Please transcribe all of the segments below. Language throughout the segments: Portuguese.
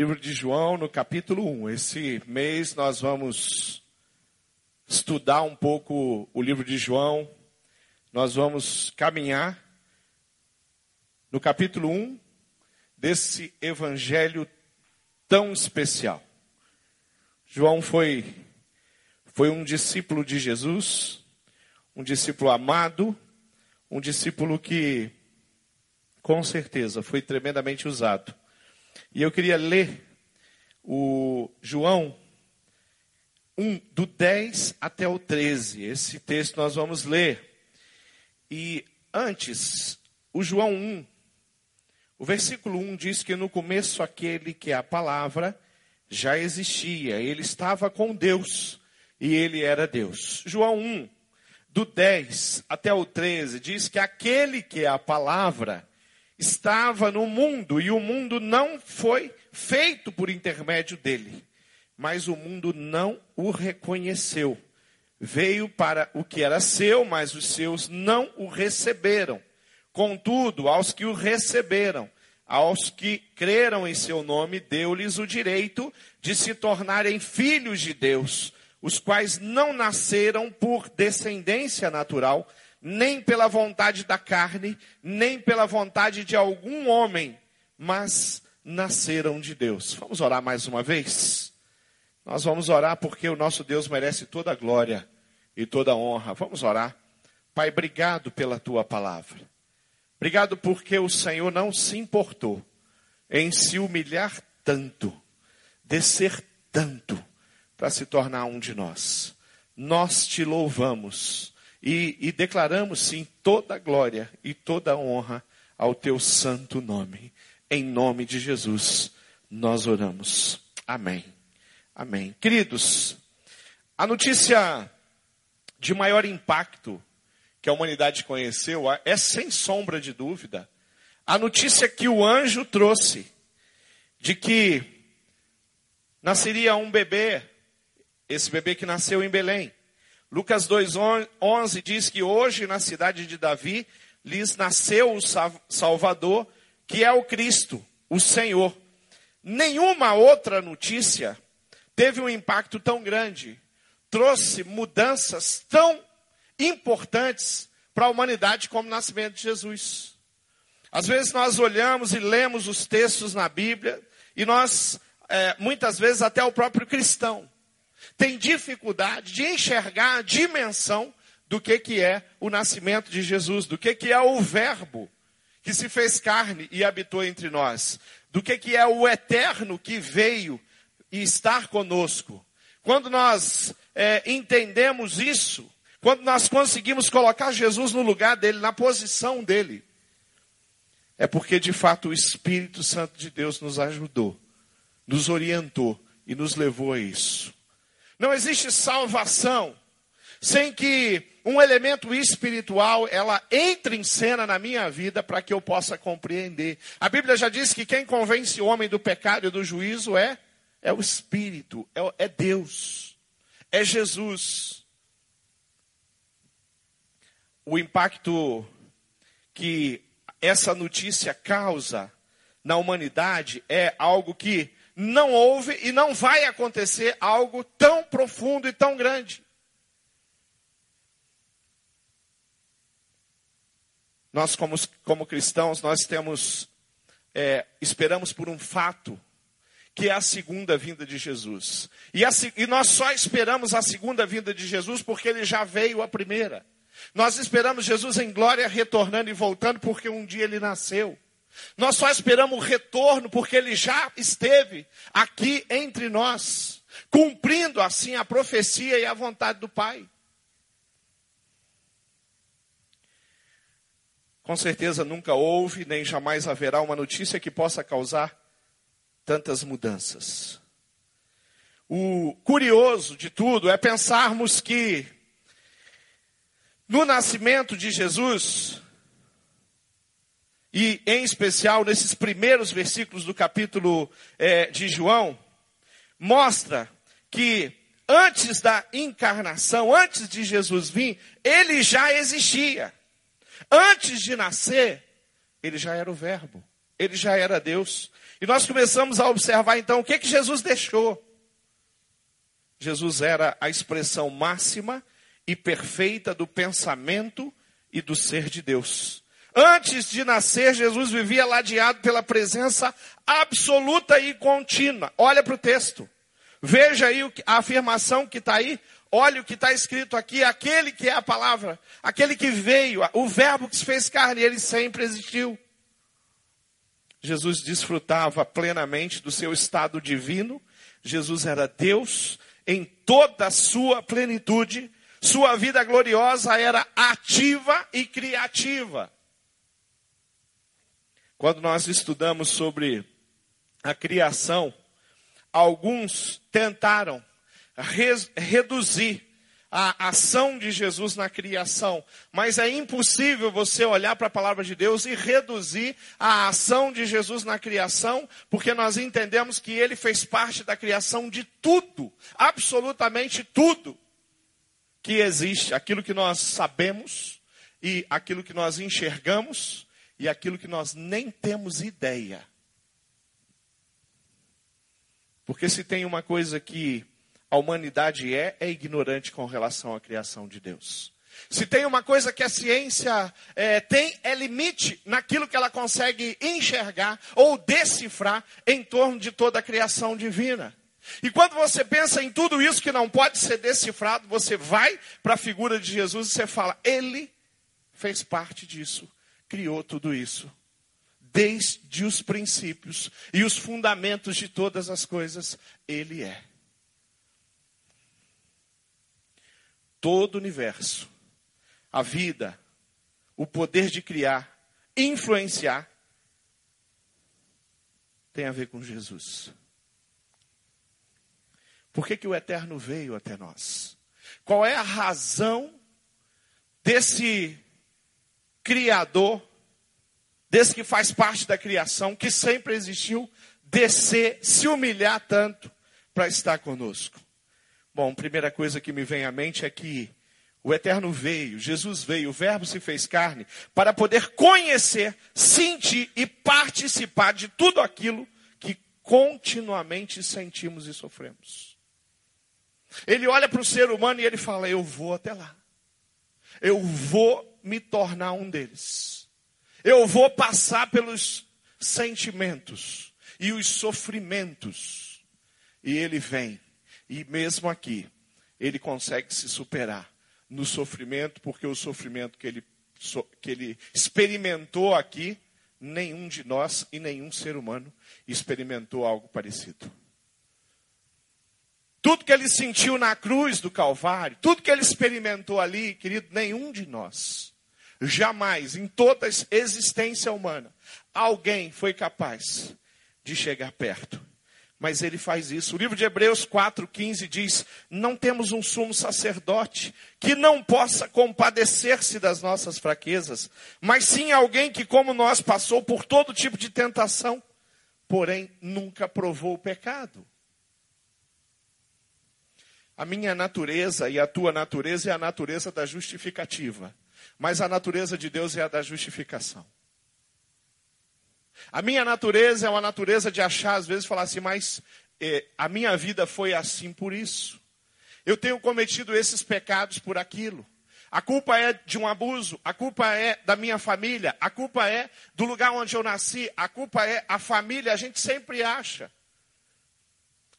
Livro de João, no capítulo 1. Esse mês nós vamos estudar um pouco o livro de João. Nós vamos caminhar no capítulo 1 desse evangelho tão especial. João foi foi um discípulo de Jesus, um discípulo amado, um discípulo que com certeza foi tremendamente usado e eu queria ler o João 1, do 10 até o 13. Esse texto nós vamos ler. E antes, o João 1, o versículo 1 diz que no começo aquele que é a palavra já existia, ele estava com Deus e ele era Deus. João 1, do 10 até o 13, diz que aquele que é a palavra estava no mundo e o mundo não foi feito por intermédio dele, mas o mundo não o reconheceu. Veio para o que era seu, mas os seus não o receberam. Contudo, aos que o receberam, aos que creram em seu nome, deu-lhes o direito de se tornarem filhos de Deus, os quais não nasceram por descendência natural, nem pela vontade da carne, nem pela vontade de algum homem, mas nasceram de Deus. Vamos orar mais uma vez? Nós vamos orar porque o nosso Deus merece toda a glória e toda a honra. Vamos orar. Pai, obrigado pela tua palavra. Obrigado porque o Senhor não se importou em se humilhar tanto, descer tanto, para se tornar um de nós. Nós te louvamos e, e declaramos sim toda glória e toda honra ao teu santo nome. Em nome de Jesus, nós oramos. Amém. Amém. Queridos, a notícia de maior impacto que a humanidade conheceu é, sem sombra de dúvida, a notícia que o anjo trouxe de que nasceria um bebê, esse bebê que nasceu em Belém. Lucas 2,11 diz que hoje na cidade de Davi lhes nasceu o Salvador, que é o Cristo, o Senhor. Nenhuma outra notícia teve um impacto tão grande, trouxe mudanças tão importantes para a humanidade como o nascimento de Jesus. Às vezes nós olhamos e lemos os textos na Bíblia e nós, é, muitas vezes, até o próprio cristão, tem dificuldade de enxergar a dimensão do que, que é o nascimento de Jesus, do que, que é o Verbo que se fez carne e habitou entre nós, do que, que é o eterno que veio e estar conosco. Quando nós é, entendemos isso, quando nós conseguimos colocar Jesus no lugar dele, na posição dele, é porque de fato o Espírito Santo de Deus nos ajudou, nos orientou e nos levou a isso. Não existe salvação sem que um elemento espiritual ela entre em cena na minha vida para que eu possa compreender. A Bíblia já diz que quem convence o homem do pecado e do juízo é é o Espírito, é, é Deus, é Jesus. O impacto que essa notícia causa na humanidade é algo que não houve e não vai acontecer algo tão profundo e tão grande. Nós, como, como cristãos, nós temos, é, esperamos por um fato, que é a segunda vinda de Jesus. E, a, e nós só esperamos a segunda vinda de Jesus porque ele já veio a primeira. Nós esperamos Jesus em glória retornando e voltando porque um dia ele nasceu. Nós só esperamos o retorno porque ele já esteve aqui entre nós, cumprindo assim a profecia e a vontade do Pai. Com certeza nunca houve, nem jamais haverá uma notícia que possa causar tantas mudanças. O curioso de tudo é pensarmos que no nascimento de Jesus, e em especial nesses primeiros versículos do capítulo é, de João, mostra que antes da encarnação, antes de Jesus vir, ele já existia. Antes de nascer, ele já era o Verbo, ele já era Deus. E nós começamos a observar então o que, que Jesus deixou. Jesus era a expressão máxima e perfeita do pensamento e do ser de Deus. Antes de nascer, Jesus vivia ladeado pela presença absoluta e contínua. Olha para o texto. Veja aí a afirmação que está aí. Olha o que está escrito aqui. Aquele que é a palavra, aquele que veio, o verbo que se fez carne, ele sempre existiu. Jesus desfrutava plenamente do seu estado divino. Jesus era Deus em toda a sua plenitude. Sua vida gloriosa era ativa e criativa. Quando nós estudamos sobre a criação, alguns tentaram reduzir a ação de Jesus na criação, mas é impossível você olhar para a palavra de Deus e reduzir a ação de Jesus na criação, porque nós entendemos que ele fez parte da criação de tudo, absolutamente tudo que existe, aquilo que nós sabemos e aquilo que nós enxergamos e aquilo que nós nem temos ideia. Porque se tem uma coisa que a humanidade é, é ignorante com relação à criação de Deus. Se tem uma coisa que a ciência é, tem, é limite naquilo que ela consegue enxergar ou decifrar em torno de toda a criação divina. E quando você pensa em tudo isso que não pode ser decifrado, você vai para a figura de Jesus e você fala: Ele fez parte disso, criou tudo isso. Desde os princípios e os fundamentos de todas as coisas, Ele é. todo o universo, a vida, o poder de criar, influenciar, tem a ver com Jesus. Por que, que o Eterno veio até nós? Qual é a razão desse Criador, desse que faz parte da criação, que sempre existiu, descer, se humilhar tanto para estar conosco? Bom, primeira coisa que me vem à mente é que o Eterno veio, Jesus veio, o Verbo se fez carne, para poder conhecer, sentir e participar de tudo aquilo que continuamente sentimos e sofremos. Ele olha para o ser humano e ele fala: Eu vou até lá. Eu vou me tornar um deles. Eu vou passar pelos sentimentos e os sofrimentos. E ele vem e mesmo aqui, ele consegue se superar no sofrimento, porque o sofrimento que ele, que ele experimentou aqui, nenhum de nós e nenhum ser humano experimentou algo parecido. Tudo que ele sentiu na cruz do Calvário, tudo que ele experimentou ali, querido, nenhum de nós, jamais, em toda a existência humana, alguém foi capaz de chegar perto mas ele faz isso. O livro de Hebreus 4,15 diz: Não temos um sumo sacerdote que não possa compadecer-se das nossas fraquezas, mas sim alguém que, como nós, passou por todo tipo de tentação, porém nunca provou o pecado. A minha natureza e a tua natureza é a natureza da justificativa, mas a natureza de Deus é a da justificação. A minha natureza é uma natureza de achar, às vezes, falar assim, mas eh, a minha vida foi assim por isso. Eu tenho cometido esses pecados por aquilo. A culpa é de um abuso, a culpa é da minha família, a culpa é do lugar onde eu nasci, a culpa é a família, a gente sempre acha.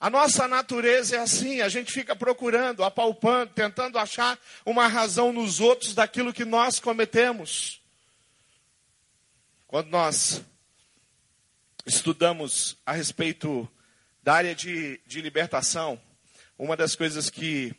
A nossa natureza é assim, a gente fica procurando, apalpando, tentando achar uma razão nos outros daquilo que nós cometemos. Quando nós estudamos a respeito da área de, de libertação, uma das coisas que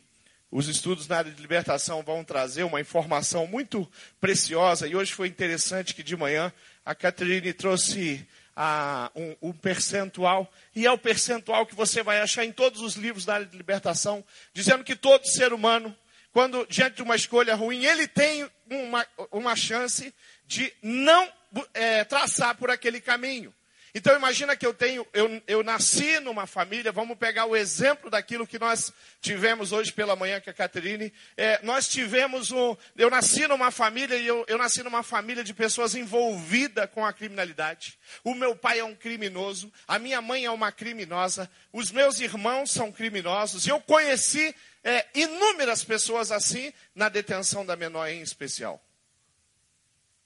os estudos na área de libertação vão trazer uma informação muito preciosa, e hoje foi interessante que de manhã a Catherine trouxe a, um, um, percentual, e é o percentual que você vai achar em todos os livros da área de libertação, dizendo que todo ser humano, quando diante de uma escolha ruim, ele tem uma, uma chance de não é, traçar por aquele caminho. Então imagina que eu tenho, eu, eu nasci numa família, vamos pegar o exemplo daquilo que nós tivemos hoje pela manhã com a Caterine. É, nós tivemos um. Eu nasci numa família e eu, eu nasci numa família de pessoas envolvidas com a criminalidade. O meu pai é um criminoso, a minha mãe é uma criminosa, os meus irmãos são criminosos. Eu conheci é, inúmeras pessoas assim na detenção da menor em especial.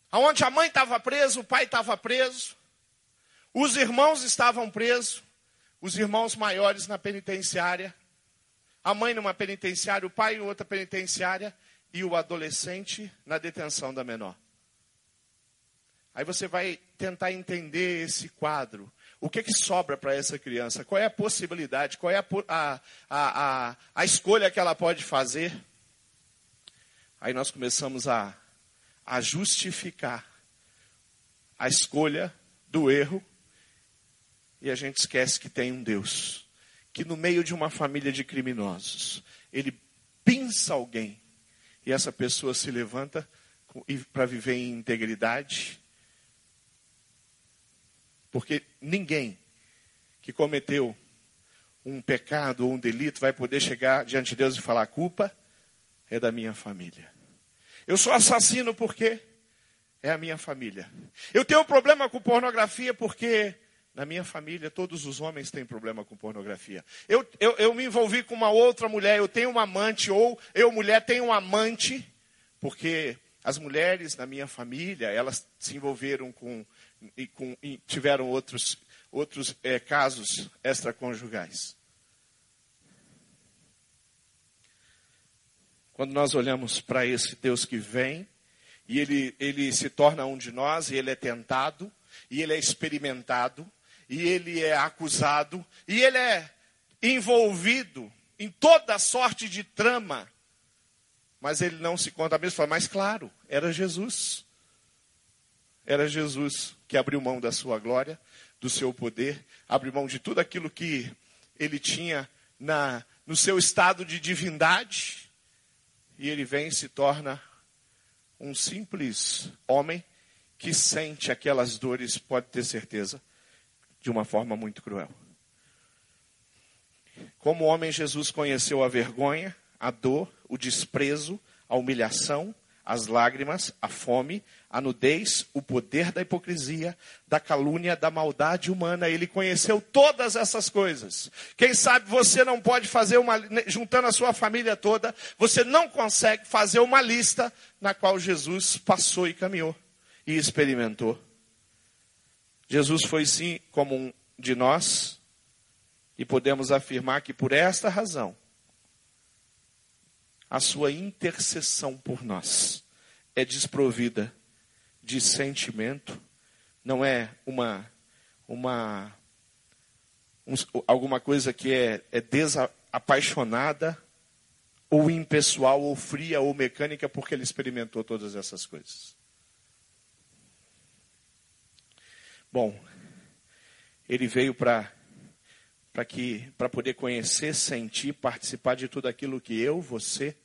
Aonde a mãe estava presa, o pai estava preso. Os irmãos estavam presos, os irmãos maiores na penitenciária, a mãe numa penitenciária, o pai em outra penitenciária e o adolescente na detenção da menor. Aí você vai tentar entender esse quadro. O que, que sobra para essa criança? Qual é a possibilidade? Qual é a, a, a, a, escolha que ela pode fazer? Aí nós começamos a, a justificar a escolha do erro e a gente esquece que tem um Deus que no meio de uma família de criminosos, ele pinça alguém e essa pessoa se levanta para viver em integridade. Porque ninguém que cometeu um pecado ou um delito vai poder chegar diante de Deus e falar: a culpa é da minha família. Eu sou assassino porque é a minha família. Eu tenho um problema com pornografia porque na minha família, todos os homens têm problema com pornografia. Eu, eu, eu me envolvi com uma outra mulher, eu tenho um amante, ou eu, mulher, tenho um amante, porque as mulheres na minha família, elas se envolveram com, e, com, e tiveram outros, outros é, casos extraconjugais. Quando nós olhamos para esse Deus que vem, e ele, ele se torna um de nós, e ele é tentado, e ele é experimentado, e ele é acusado, e ele é envolvido em toda sorte de trama, mas ele não se conta. Fala, mas claro, era Jesus. Era Jesus que abriu mão da sua glória, do seu poder, abriu mão de tudo aquilo que ele tinha na, no seu estado de divindade, e ele vem e se torna um simples homem que sente aquelas dores, pode ter certeza, de uma forma muito cruel. Como homem, Jesus conheceu a vergonha, a dor, o desprezo, a humilhação, as lágrimas, a fome, a nudez, o poder da hipocrisia, da calúnia, da maldade humana. Ele conheceu todas essas coisas. Quem sabe você não pode fazer uma, juntando a sua família toda, você não consegue fazer uma lista na qual Jesus passou e caminhou e experimentou. Jesus foi sim como um de nós e podemos afirmar que por esta razão a sua intercessão por nós é desprovida de sentimento, não é uma uma um, alguma coisa que é, é desapaixonada ou impessoal ou fria ou mecânica porque ele experimentou todas essas coisas. Bom, ele veio para para que para poder conhecer, sentir, participar de tudo aquilo que eu, você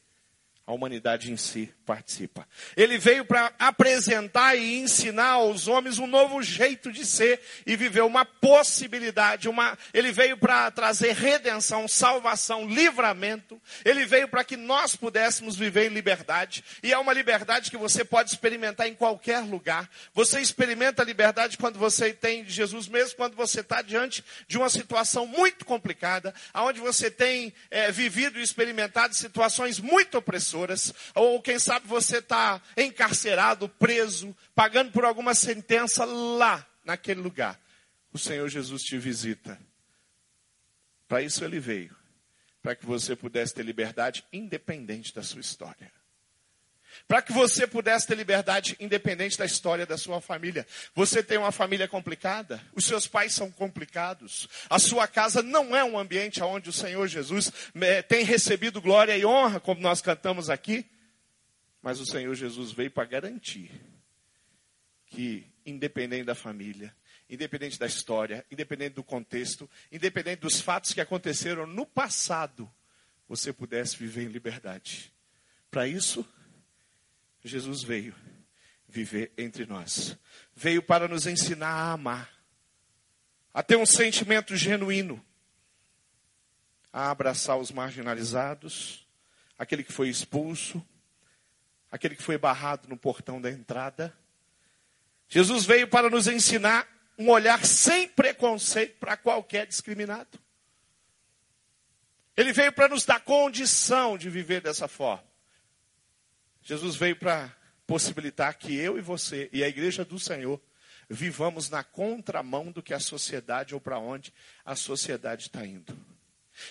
a humanidade em si participa. Ele veio para apresentar e ensinar aos homens um novo jeito de ser e viver uma possibilidade, uma ele veio para trazer redenção, salvação, livramento. Ele veio para que nós pudéssemos viver em liberdade, e é uma liberdade que você pode experimentar em qualquer lugar. Você experimenta a liberdade quando você tem Jesus mesmo, quando você está diante de uma situação muito complicada, aonde você tem é, vivido e experimentado situações muito opressoras ou quem sabe você está encarcerado, preso, pagando por alguma sentença lá, naquele lugar. O Senhor Jesus te visita. Para isso ele veio, para que você pudesse ter liberdade independente da sua história para que você pudesse ter liberdade independente da história da sua família. Você tem uma família complicada, os seus pais são complicados, a sua casa não é um ambiente onde o Senhor Jesus eh, tem recebido glória e honra, como nós cantamos aqui, mas o Senhor Jesus veio para garantir que, independente da família, independente da história, independente do contexto, independente dos fatos que aconteceram no passado, você pudesse viver em liberdade. Para isso, Jesus veio viver entre nós. Veio para nos ensinar a amar. a ter um sentimento genuíno, a abraçar os marginalizados, aquele que foi expulso, aquele que foi barrado no portão da entrada. Jesus veio para nos ensinar um olhar sem preconceito para qualquer discriminado. Ele veio para nos dar condição de viver dessa forma. Jesus veio para possibilitar que eu e você e a igreja do Senhor vivamos na contramão do que a sociedade ou para onde a sociedade está indo.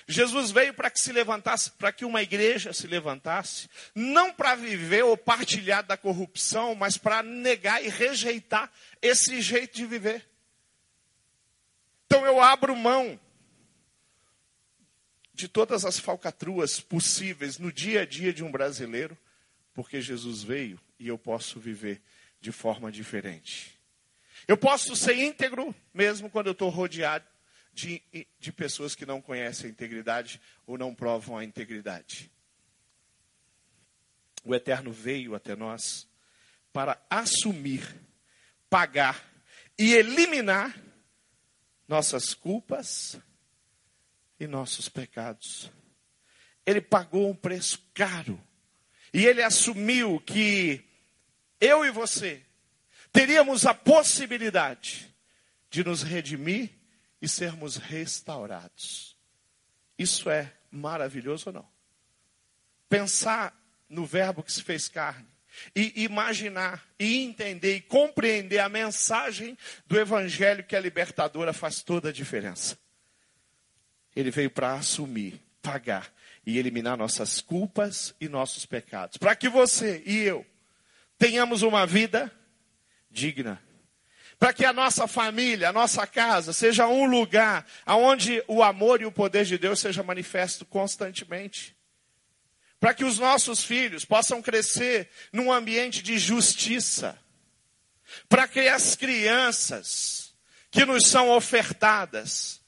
Jesus veio para que se levantasse, para que uma igreja se levantasse, não para viver ou partilhar da corrupção, mas para negar e rejeitar esse jeito de viver. Então eu abro mão de todas as falcatruas possíveis no dia a dia de um brasileiro, porque Jesus veio e eu posso viver de forma diferente. Eu posso ser íntegro mesmo quando eu estou rodeado de, de pessoas que não conhecem a integridade ou não provam a integridade. O Eterno veio até nós para assumir, pagar e eliminar nossas culpas e nossos pecados. Ele pagou um preço caro. E ele assumiu que eu e você teríamos a possibilidade de nos redimir e sermos restaurados. Isso é maravilhoso ou não? Pensar no Verbo que se fez carne e imaginar e entender e compreender a mensagem do Evangelho que é libertadora faz toda a diferença. Ele veio para assumir, pagar e eliminar nossas culpas e nossos pecados. Para que você e eu tenhamos uma vida digna. Para que a nossa família, a nossa casa, seja um lugar onde o amor e o poder de Deus seja manifesto constantemente. Para que os nossos filhos possam crescer num ambiente de justiça. Para que as crianças que nos são ofertadas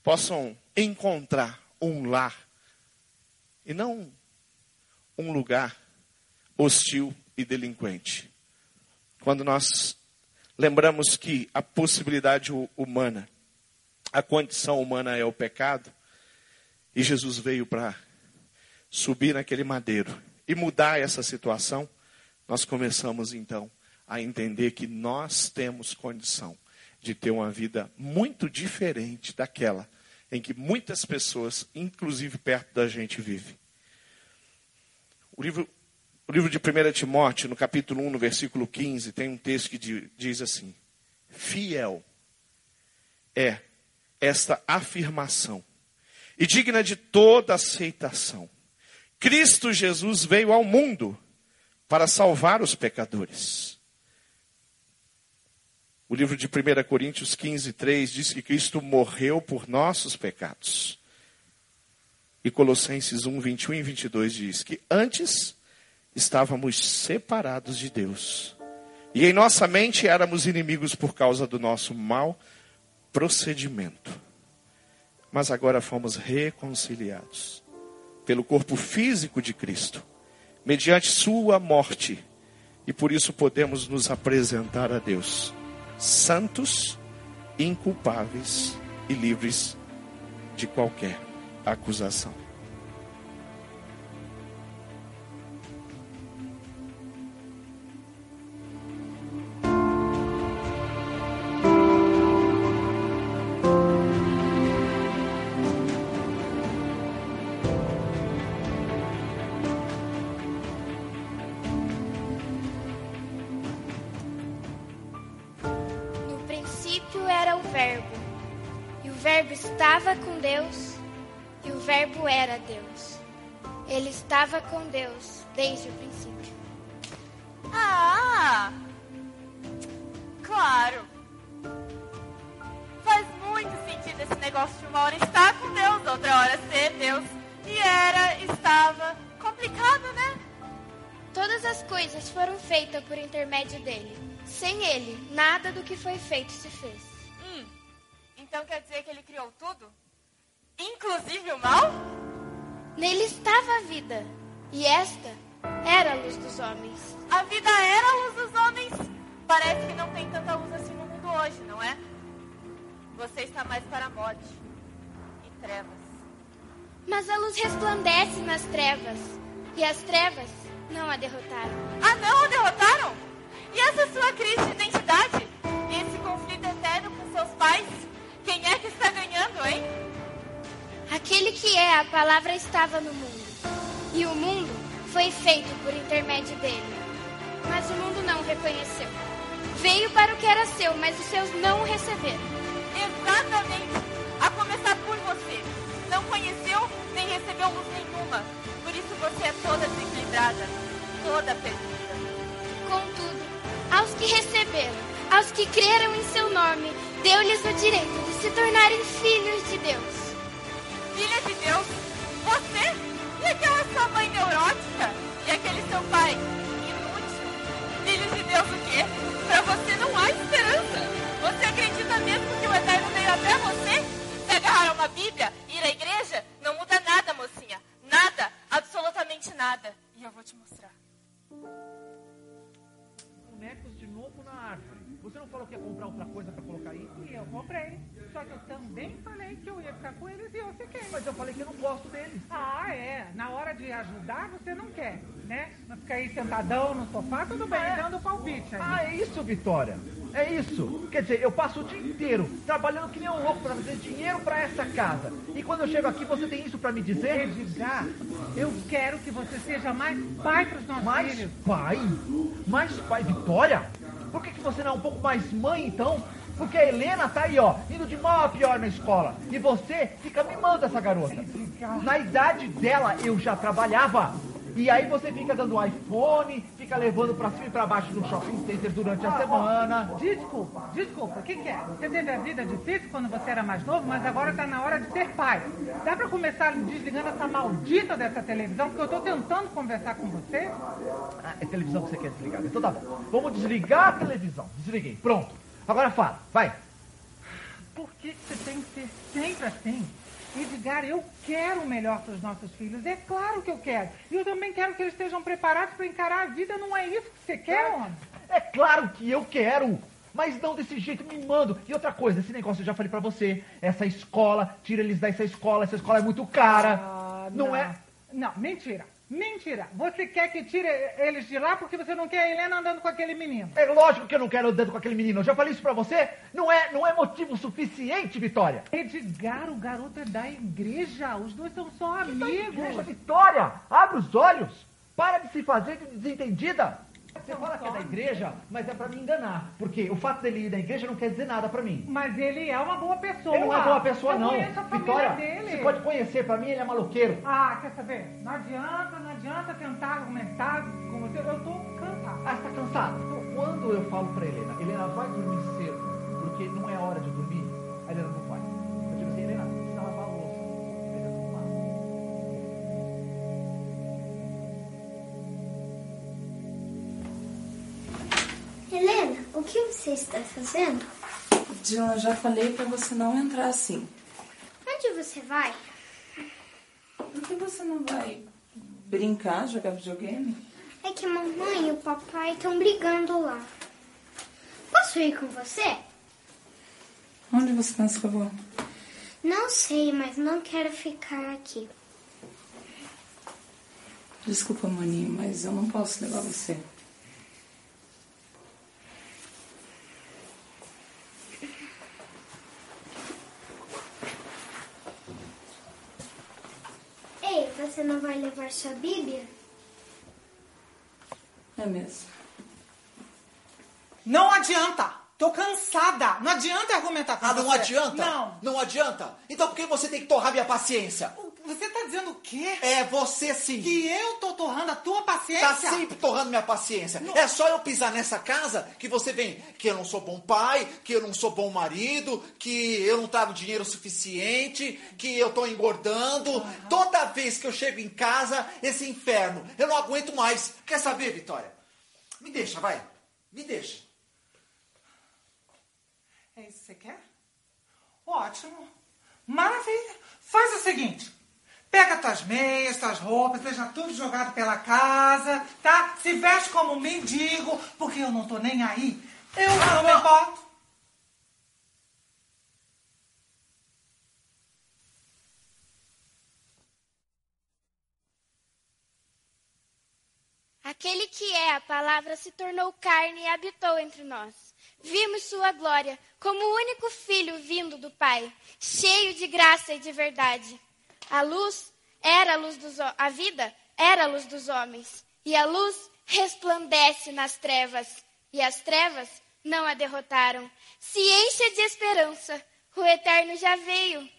possam encontrar um lar e não um lugar hostil e delinquente. Quando nós lembramos que a possibilidade humana, a condição humana é o pecado, e Jesus veio para subir naquele madeiro e mudar essa situação, nós começamos então a entender que nós temos condição de ter uma vida muito diferente daquela em que muitas pessoas, inclusive perto da gente, vivem. O livro, o livro de 1 Timóteo, no capítulo 1, no versículo 15, tem um texto que diz assim: Fiel é esta afirmação e digna de toda aceitação. Cristo Jesus veio ao mundo para salvar os pecadores o livro de 1 Coríntios 15, 3 diz que Cristo morreu por nossos pecados. E Colossenses 1, 21 e 22 diz que antes estávamos separados de Deus. E em nossa mente éramos inimigos por causa do nosso mau procedimento. Mas agora fomos reconciliados pelo corpo físico de Cristo, mediante Sua morte. E por isso podemos nos apresentar a Deus santos, inculpáveis e livres de qualquer acusação. Estava com Deus desde o princípio. Ah! Claro! Faz muito sentido esse negócio de uma hora estar com Deus, outra hora ser Deus. E era, estava. Complicado, né? Todas as coisas foram feitas por intermédio dele. Sem ele, nada do que foi feito se fez. Hum, então quer dizer que ele criou tudo? Inclusive o mal? Nele estava a vida, e esta era a luz dos homens. A vida era a luz dos homens? Parece que não tem tanta luz assim no mundo hoje, não é? você está mais para a morte e trevas. Mas a luz resplandece nas trevas, e as trevas não a derrotaram. Ah, não a derrotaram? E essa sua crise de identidade? E esse conflito eterno com seus pais? Quem é que está ganhando, hein? Aquele que é a palavra estava no mundo, e o mundo foi feito por intermédio dele. Mas o mundo não o reconheceu. Veio para o que era seu, mas os seus não o receberam. Exatamente. A começar por você. Não conheceu nem recebeu luz nenhuma. Por isso você é toda desequilibrada, toda perdida. Contudo, aos que receberam, aos que creram em seu nome, deu-lhes o direito de se tornarem filhos de Deus. Filha de Deus? Você? E aquela sua mãe neurótica? E aquele seu pai inútil? Filhos de Deus o quê? Para você não há esperança. Você acredita mesmo que o Eterno veio até você? Se agarrar uma Bíblia, ir à igreja, não muda nada, mocinha. Nada, absolutamente nada. E eu vou te mostrar. Bonecos de novo na. Você não falou que ia comprar outra coisa pra colocar aí? E eu comprei. Só que eu também falei que eu ia ficar com eles e eu fiquei. Mas eu falei que eu não gosto deles. Ah, é. Na hora de ajudar, você não quer, né? Não fica aí sentadão no sofá, tudo bem, É. dando palpite aí. Ah, é isso, Vitória. É isso. Quer dizer, eu passo o dia inteiro trabalhando que nem um louco pra fazer dinheiro pra essa casa. E quando eu chego aqui, você tem isso pra me dizer? Edgar, eu quero que você seja mais pai para os nossos Mais filhos. pai? Mais pai, Vitória? Por que, que você não é um pouco mais mãe, então? Porque a Helena tá aí, ó, indo de mal a pior na escola. E você fica mimando essa garota. Na idade dela, eu já trabalhava. E aí você fica dando iPhone, fica levando pra cima e pra baixo no shopping center durante a semana. Desculpa, desculpa, o que, que é? Você teve a vida difícil quando você era mais novo, mas agora tá na hora de ser pai. Dá pra começar desligando essa maldita dessa televisão, porque eu tô tentando conversar com você. Ah, é televisão que você quer desligar. Então tá bom. Vamos desligar a televisão. Desliguei. Pronto. Agora fala. Vai. Por que que você tem que ser sempre assim? Edgar, eu quero o melhor para os nossos filhos. É claro que eu quero. E eu também quero que eles estejam preparados para encarar a vida. Não é isso que você quer, homem? É claro que eu quero. Mas não desse jeito, me mando. E outra coisa, esse negócio eu já falei pra você. Essa escola, tira eles dessa escola. Essa escola é muito cara. Ah, não, é? Não, mentira. Mentira. Você quer que tire eles de lá porque você não quer a Helena andando com aquele menino. É lógico que eu não quero andando com aquele menino. Eu já falei isso pra você. Não é, não é motivo suficiente, Vitória. Edgar, o garoto é da igreja. Os dois são só Igreja, amigos. Vitória, abre os olhos. Para de se fazer de desentendida. Você fala que é da igreja, mas é pra me enganar. Porque o fato dele ir da igreja não quer dizer nada pra mim. Mas ele é uma boa pessoa. Ele não é boa pessoa, eu não. conheço a Vitória, dele. você pode conhecer. Pra mim, ele é maloqueiro. Ah, quer saber? Não adianta, não adianta tentar argumentar com você. Eu tô cansado. Ah, você tá cansado? Então, quando eu falo pra Helena, Helena vai dormir cedo, porque não é hora de dormir, a Helena não o que você está fazendo? Dylan, já falei pra você não entrar assim. Onde você vai? Por que você não vai brincar, jogar videogame? É que a mamãe e o papai estão brigando lá. Posso ir com você? Onde você pensa que eu vou? Não sei, mas não quero ficar aqui. Desculpa, maninho, mas eu não posso levar você. Você não vai levar sua Bíblia? É mesmo. Não adianta. Tô cansada. Não adianta argumentar com Ah, você. não adianta? Não. Não adianta? Então por que você tem que torrar minha paciência? Você tá dizendo o quê? É você sim. Que eu tô torrando a tua paciência? Tá sempre torrando minha paciência. É só eu pisar nessa casa que você vem que eu não sou bom pai, que eu não sou bom marido, que eu não trago dinheiro suficiente, que eu tô engordando. Toda vez que eu chego em casa, esse inferno, eu não aguento mais. Quer saber, Vitória? Me deixa, vai. Me deixa. É isso que você quer? Ótimo. Maravilha. Faz o seguinte. Pega tuas meias, tuas roupas, deixa tudo jogado pela casa, tá? Se veste como um mendigo, porque eu não tô nem aí. Eu não me importo. Aquele que é a palavra se tornou carne e habitou entre nós. Vimos sua glória, como o único filho vindo do Pai, cheio de graça e de verdade. A luz era a luz dos a vida era a luz dos homens, e a luz resplandece nas trevas, e as trevas não a derrotaram. Se encha de esperança, o eterno já veio.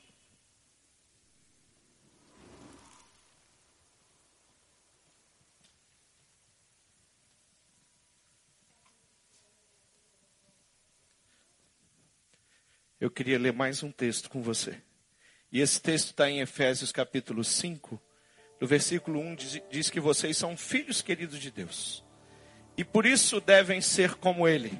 Eu queria ler mais um texto com você. E esse texto está em Efésios capítulo 5, no versículo 1 diz, diz que vocês são filhos queridos de Deus. E por isso devem ser como Ele.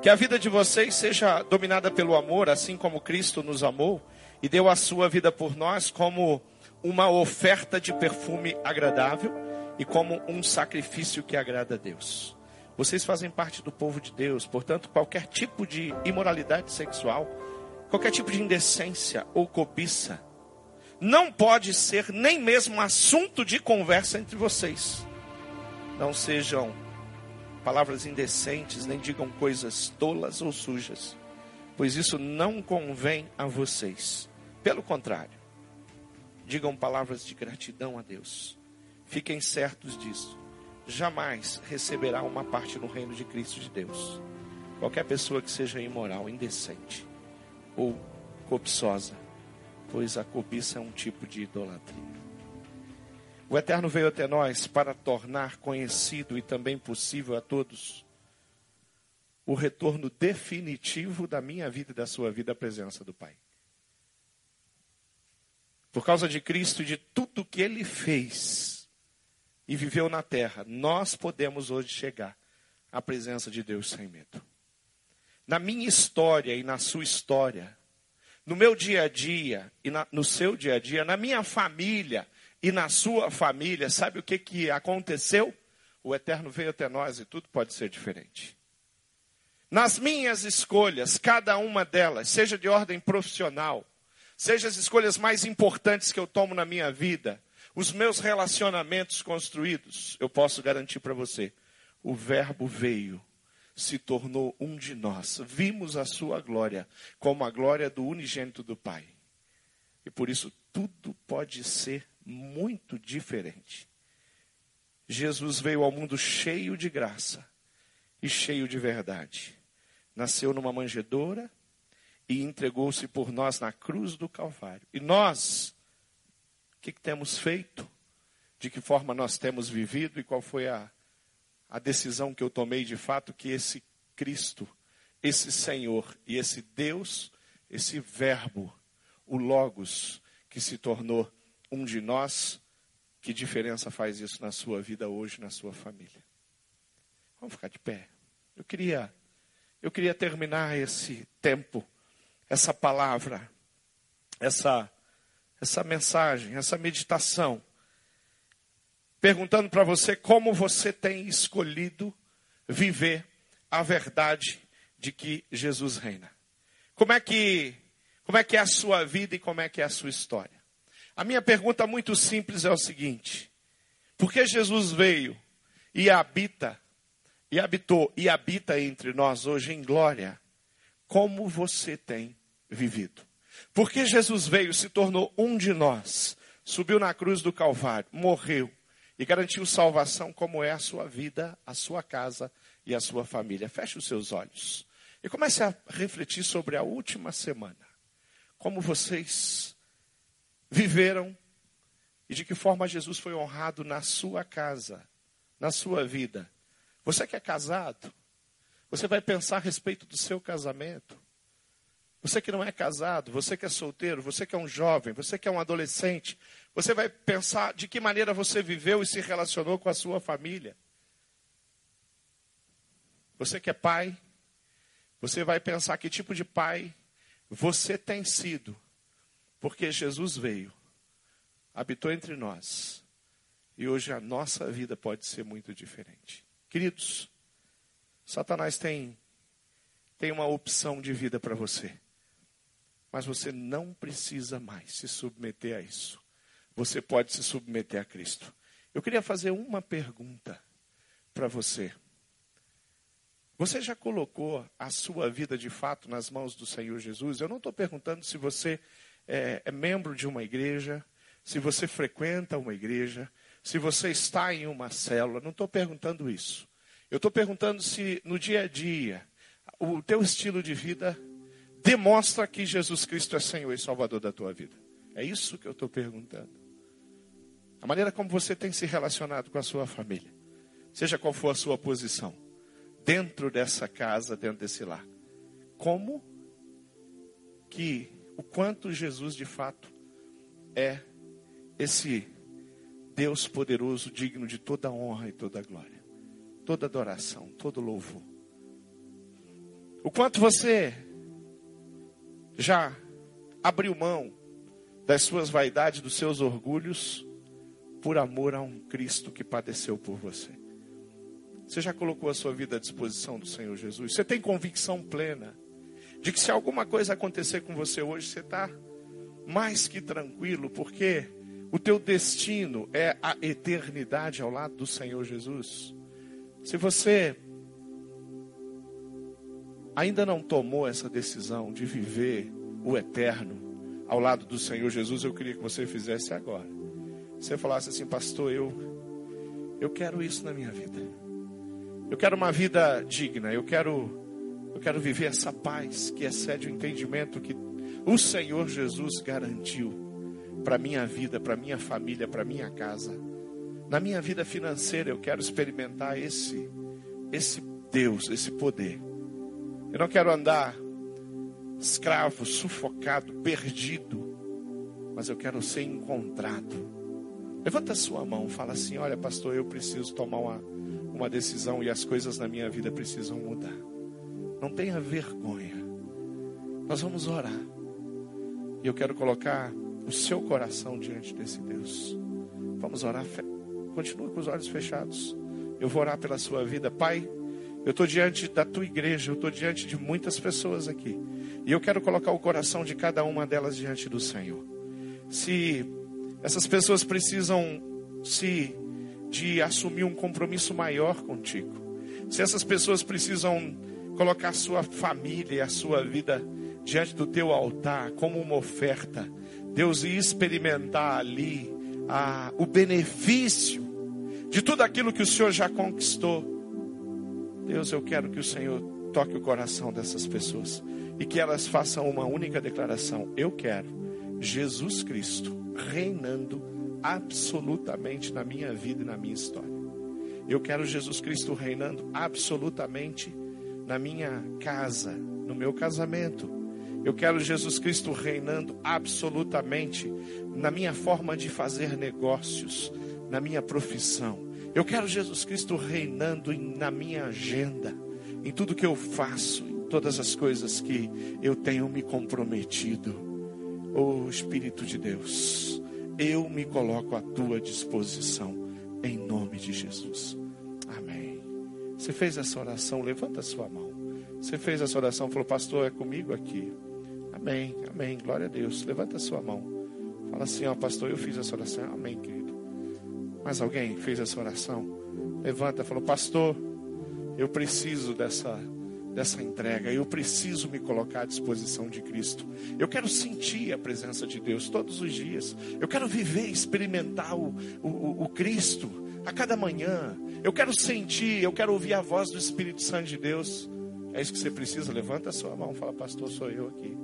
Que a vida de vocês seja dominada pelo amor, assim como Cristo nos amou e deu a sua vida por nós como uma oferta de perfume agradável e como um sacrifício que agrada a Deus. Vocês fazem parte do povo de Deus, portanto, qualquer tipo de imoralidade sexual, qualquer tipo de indecência ou cobiça, não pode ser nem mesmo assunto de conversa entre vocês. Não sejam palavras indecentes, nem digam coisas tolas ou sujas, pois isso não convém a vocês. Pelo contrário, digam palavras de gratidão a Deus. Fiquem certos disso. Jamais receberá uma parte no reino de Cristo de Deus. Qualquer pessoa que seja imoral, indecente ou cobiçosa, pois a cobiça é um tipo de idolatria. O Eterno veio até nós para tornar conhecido e também possível a todos o retorno definitivo da minha vida e da sua vida à presença do Pai. Por causa de Cristo e de tudo que Ele fez e viveu na terra, nós podemos hoje chegar à presença de Deus sem medo. Na minha história e na sua história, no meu dia a dia e na, no seu dia a dia, na minha família e na sua família, sabe o que, que aconteceu? O Eterno veio até nós e tudo pode ser diferente. Nas minhas escolhas, cada uma delas, seja de ordem profissional, seja as escolhas mais importantes que eu tomo na minha vida, os meus relacionamentos construídos, eu posso garantir para você, o Verbo veio, se tornou um de nós, vimos a sua glória como a glória do unigênito do Pai. E por isso tudo pode ser muito diferente. Jesus veio ao mundo cheio de graça e cheio de verdade. Nasceu numa manjedoura e entregou-se por nós na cruz do Calvário. E nós, o que, que temos feito? De que forma nós temos vivido e qual foi a, a decisão que eu tomei de fato que esse Cristo, esse Senhor e esse Deus, esse Verbo, o Logos, que se tornou um de nós, que diferença faz isso na sua vida hoje, na sua família? Vamos ficar de pé. Eu queria, eu queria terminar esse tempo, essa palavra, essa, essa mensagem, essa meditação, perguntando para você como você tem escolhido viver a verdade de que Jesus reina. Como é que, como é que é a sua vida e como é que é a sua história? A minha pergunta muito simples é o seguinte: por que Jesus veio e habita, e habitou e habita entre nós hoje em glória? Como você tem vivido? Porque Jesus veio, se tornou um de nós, subiu na cruz do Calvário, morreu e garantiu salvação, como é a sua vida, a sua casa e a sua família. Feche os seus olhos e comece a refletir sobre a última semana. Como vocês viveram e de que forma Jesus foi honrado na sua casa, na sua vida. Você que é casado, você vai pensar a respeito do seu casamento. Você que não é casado, você que é solteiro, você que é um jovem, você que é um adolescente, você vai pensar de que maneira você viveu e se relacionou com a sua família. Você que é pai, você vai pensar que tipo de pai você tem sido, porque Jesus veio, habitou entre nós, e hoje a nossa vida pode ser muito diferente. Queridos, Satanás tem, tem uma opção de vida para você. Mas você não precisa mais se submeter a isso. Você pode se submeter a Cristo. Eu queria fazer uma pergunta. para você. Você já colocou a sua vida de fato nas mãos do Senhor Jesus? Eu não estou perguntando se você é, é membro de uma igreja, se você frequenta uma igreja, se você está em uma célula. Não estou perguntando isso. Eu estou perguntando se no dia a dia o teu estilo de vida demonstra que Jesus Cristo é Senhor e Salvador da tua vida. É isso que eu estou perguntando. A maneira como você tem se relacionado com a sua família, seja qual for a sua posição, dentro dessa casa, dentro desse lar. Como que, o quanto Jesus de fato é esse Deus poderoso, digno de toda honra e toda glória, toda adoração, todo louvor. O quanto você já abriu mão das suas vaidades, dos seus orgulhos, por amor a um Cristo que padeceu por você. Você já colocou a sua vida à disposição do Senhor Jesus? Você tem convicção plena de que se alguma coisa acontecer com você hoje, você está mais que tranquilo, porque o teu destino é a eternidade ao lado do Senhor Jesus. Se você ainda não tomou essa decisão de viver o eterno ao lado do Senhor Jesus, eu queria que você fizesse agora. Você falasse assim, pastor, eu eu quero isso na minha vida. Eu quero uma vida digna, eu quero eu quero viver essa paz que excede o entendimento que o Senhor Jesus garantiu para minha vida, para minha família, para minha casa. Na minha vida financeira eu quero experimentar esse esse Deus, esse poder. Eu não quero andar escravo, sufocado, perdido, mas eu quero ser encontrado. Levanta a sua mão, fala assim: Olha, pastor, eu preciso tomar uma, uma decisão e as coisas na minha vida precisam mudar. Não tenha vergonha. Nós vamos orar. E eu quero colocar o seu coração diante desse Deus. Vamos orar. Continua com os olhos fechados. Eu vou orar pela sua vida, Pai. Eu estou diante da tua igreja, eu estou diante de muitas pessoas aqui. E eu quero colocar o coração de cada uma delas diante do Senhor. Se essas pessoas precisam se de assumir um compromisso maior contigo. Se essas pessoas precisam colocar a sua família e a sua vida diante do teu altar como uma oferta, Deus ia experimentar ali a, o benefício de tudo aquilo que o Senhor já conquistou. Deus, eu quero que o Senhor toque o coração dessas pessoas e que elas façam uma única declaração: Eu quero Jesus Cristo reinando absolutamente na minha vida e na minha história. Eu quero Jesus Cristo reinando absolutamente na minha casa, no meu casamento. Eu quero Jesus Cristo reinando absolutamente na minha forma de fazer negócios, na minha profissão. Eu quero Jesus Cristo reinando na minha agenda, em tudo que eu faço, em todas as coisas que eu tenho me comprometido. Oh Espírito de Deus, eu me coloco à tua disposição, em nome de Jesus. Amém. Você fez essa oração, levanta a sua mão. Você fez essa oração, falou, pastor, é comigo aqui. Amém, amém, glória a Deus. Levanta a sua mão. Fala assim, ó, pastor, eu fiz essa oração. Amém, querido. Mas alguém fez essa oração? Levanta, falou, pastor, eu preciso dessa dessa entrega. Eu preciso me colocar à disposição de Cristo. Eu quero sentir a presença de Deus todos os dias. Eu quero viver, experimentar o, o, o Cristo a cada manhã. Eu quero sentir, eu quero ouvir a voz do Espírito Santo de Deus. É isso que você precisa. Levanta a sua mão, fala, pastor, sou eu aqui.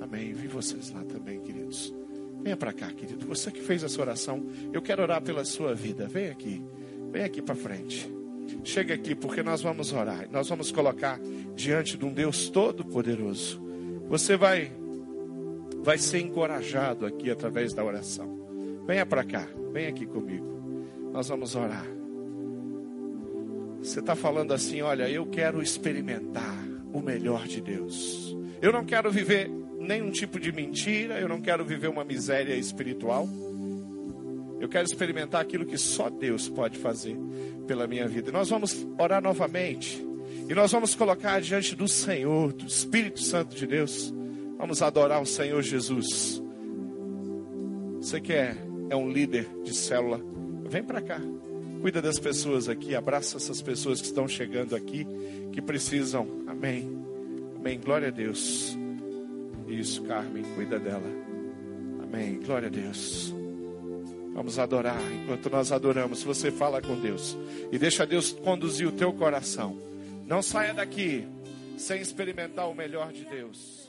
Amém. Vi vocês lá também, queridos. Venha para cá, querido. Você que fez essa oração, eu quero orar pela sua vida. Vem aqui. Vem aqui para frente. Chega aqui, porque nós vamos orar. Nós vamos colocar diante de um Deus todo-poderoso. Você vai vai ser encorajado aqui através da oração. Venha para cá. Vem aqui comigo. Nós vamos orar. Você está falando assim: olha, eu quero experimentar o melhor de Deus. Eu não quero viver nenhum tipo de mentira, eu não quero viver uma miséria espiritual. Eu quero experimentar aquilo que só Deus pode fazer pela minha vida. Nós vamos orar novamente. E nós vamos colocar diante do Senhor, do Espírito Santo de Deus. Vamos adorar o Senhor Jesus. Você que é, é um líder de célula, vem para cá. Cuida das pessoas aqui, abraça essas pessoas que estão chegando aqui, que precisam. Amém. Amém. Glória a Deus. Isso, Carmen, cuida dela. Amém. Glória a Deus. Vamos adorar. Enquanto nós adoramos, você fala com Deus e deixa Deus conduzir o teu coração. Não saia daqui sem experimentar o melhor de Deus.